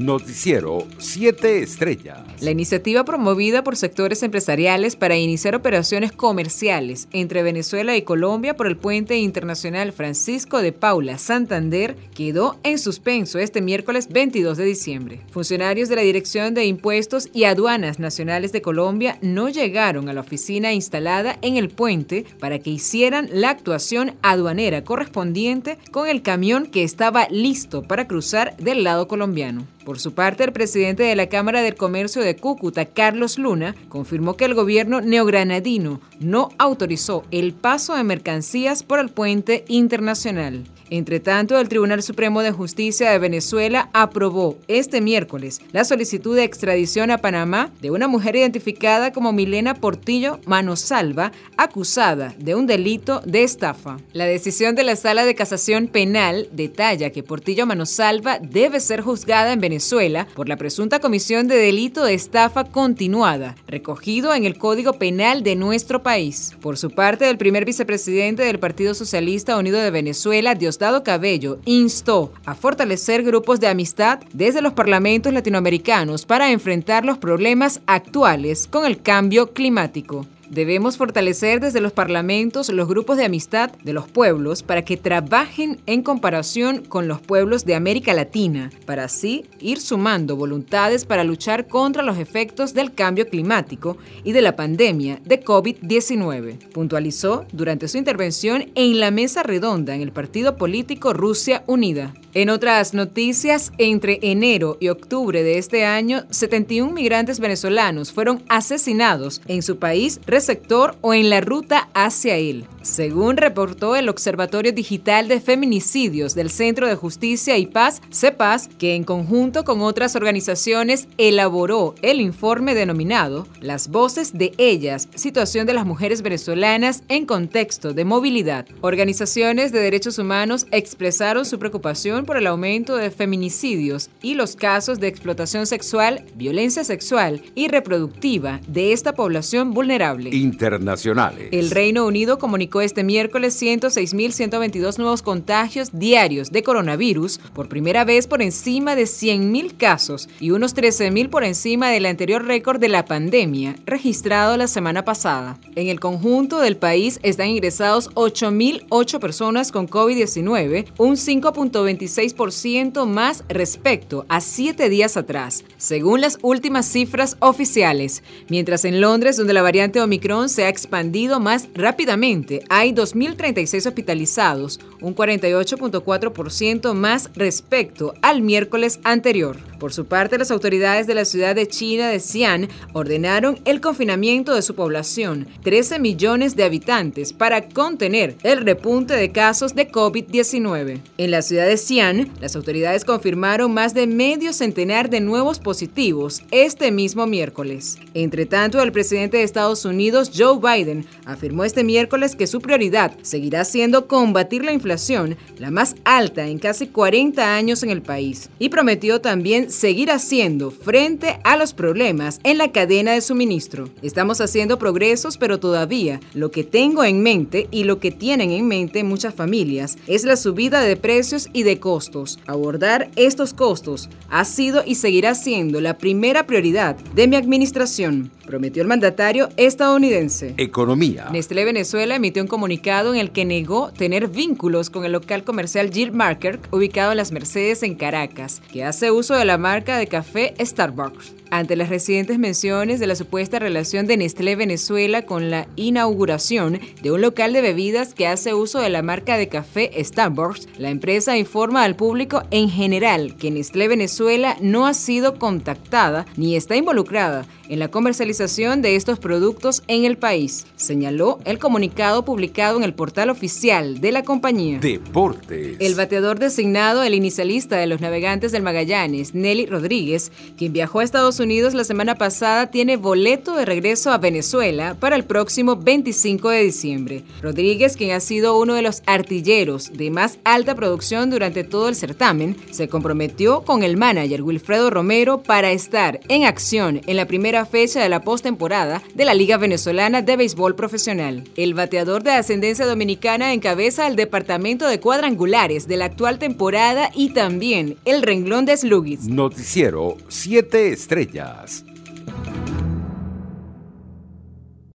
Noticiero 7 Estrellas. La iniciativa promovida por sectores empresariales para iniciar operaciones comerciales entre Venezuela y Colombia por el puente internacional Francisco de Paula Santander quedó en suspenso este miércoles 22 de diciembre. Funcionarios de la Dirección de Impuestos y Aduanas Nacionales de Colombia no llegaron a la oficina instalada en el puente para que hicieran la actuación aduanera correspondiente con el camión que estaba listo para cruzar del lado colombiano. Por su parte, el presidente de la Cámara del Comercio de Cúcuta, Carlos Luna, confirmó que el gobierno neogranadino no autorizó el paso de mercancías por el puente internacional. Entre tanto, el Tribunal Supremo de Justicia de Venezuela aprobó este miércoles la solicitud de extradición a Panamá de una mujer identificada como Milena Portillo Manosalva, acusada de un delito de estafa. La decisión de la Sala de Casación Penal detalla que Portillo Manosalva debe ser juzgada en Venezuela por la presunta comisión de delito de estafa continuada, recogido en el Código Penal de nuestro país. Por su parte, el primer vicepresidente del Partido Socialista Unido de Venezuela, Dios Dado Cabello instó a fortalecer grupos de amistad desde los parlamentos latinoamericanos para enfrentar los problemas actuales con el cambio climático. Debemos fortalecer desde los parlamentos los grupos de amistad de los pueblos para que trabajen en comparación con los pueblos de América Latina, para así ir sumando voluntades para luchar contra los efectos del cambio climático y de la pandemia de COVID-19, puntualizó durante su intervención en la mesa redonda en el partido político Rusia Unida. En otras noticias, entre enero y octubre de este año, 71 migrantes venezolanos fueron asesinados en su país receptor o en la ruta hacia él. Según reportó el Observatorio Digital de Feminicidios del Centro de Justicia y Paz, CEPAS, que en conjunto con otras organizaciones elaboró el informe denominado Las voces de ellas, situación de las mujeres venezolanas en contexto de movilidad. Organizaciones de derechos humanos expresaron su preocupación por el aumento de feminicidios y los casos de explotación sexual, violencia sexual y reproductiva de esta población vulnerable. Internacionales. El Reino Unido comunicó este miércoles 106.122 nuevos contagios diarios de coronavirus, por primera vez por encima de 100.000 casos y unos 13.000 por encima del anterior récord de la pandemia registrado la semana pasada. En el conjunto del país están ingresados 8.008 personas con COVID-19, un 5.26% más respecto a siete días atrás, según las últimas cifras oficiales, mientras en Londres, donde la variante Omicron se ha expandido más rápidamente, hay 2.036 hospitalizados, un 48.4% más respecto al miércoles anterior. Por su parte, las autoridades de la ciudad de China de Xi'an ordenaron el confinamiento de su población, 13 millones de habitantes, para contener el repunte de casos de COVID-19. En la ciudad de Xi'an, las autoridades confirmaron más de medio centenar de nuevos positivos este mismo miércoles. Entre tanto, el presidente de Estados Unidos, Joe Biden, afirmó este miércoles que su prioridad seguirá siendo combatir la inflación, la más alta en casi 40 años en el país, y prometió también seguir haciendo frente a los problemas en la cadena de suministro. Estamos haciendo progresos, pero todavía lo que tengo en mente y lo que tienen en mente muchas familias es la subida de precios y de costos. Abordar estos costos ha sido y seguirá siendo la primera prioridad de mi administración, prometió el mandatario estadounidense. Economía. Nestlé Venezuela emitió un comunicado en el que negó tener vínculos con el local comercial Jill Marker, ubicado en las Mercedes en Caracas, que hace uso de la marca de café Starbucks. Ante las recientes menciones de la supuesta relación de Nestlé Venezuela con la inauguración de un local de bebidas que hace uso de la marca de café Starbucks, la empresa informa al público en general que Nestlé Venezuela no ha sido contactada ni está involucrada en la comercialización de estos productos en el país, señaló el comunicado publicado en el portal oficial de la compañía. Deportes. El bateador designado, el inicialista de los navegantes del Magallanes, Nelly Rodríguez, quien viajó a Estados Unidos la semana pasada, tiene boleto de regreso a Venezuela para el próximo 25 de diciembre. Rodríguez, quien ha sido uno de los artilleros de más alta producción durante todo el certamen, se comprometió con el manager Wilfredo Romero para estar en acción en la primera fecha de la postemporada de la Liga Venezolana de Béisbol Profesional. El bateador de ascendencia dominicana encabeza el departamento de cuadrangulares de la actual temporada y también el renglón de Sluggies. Noticiero 7 Estrellas.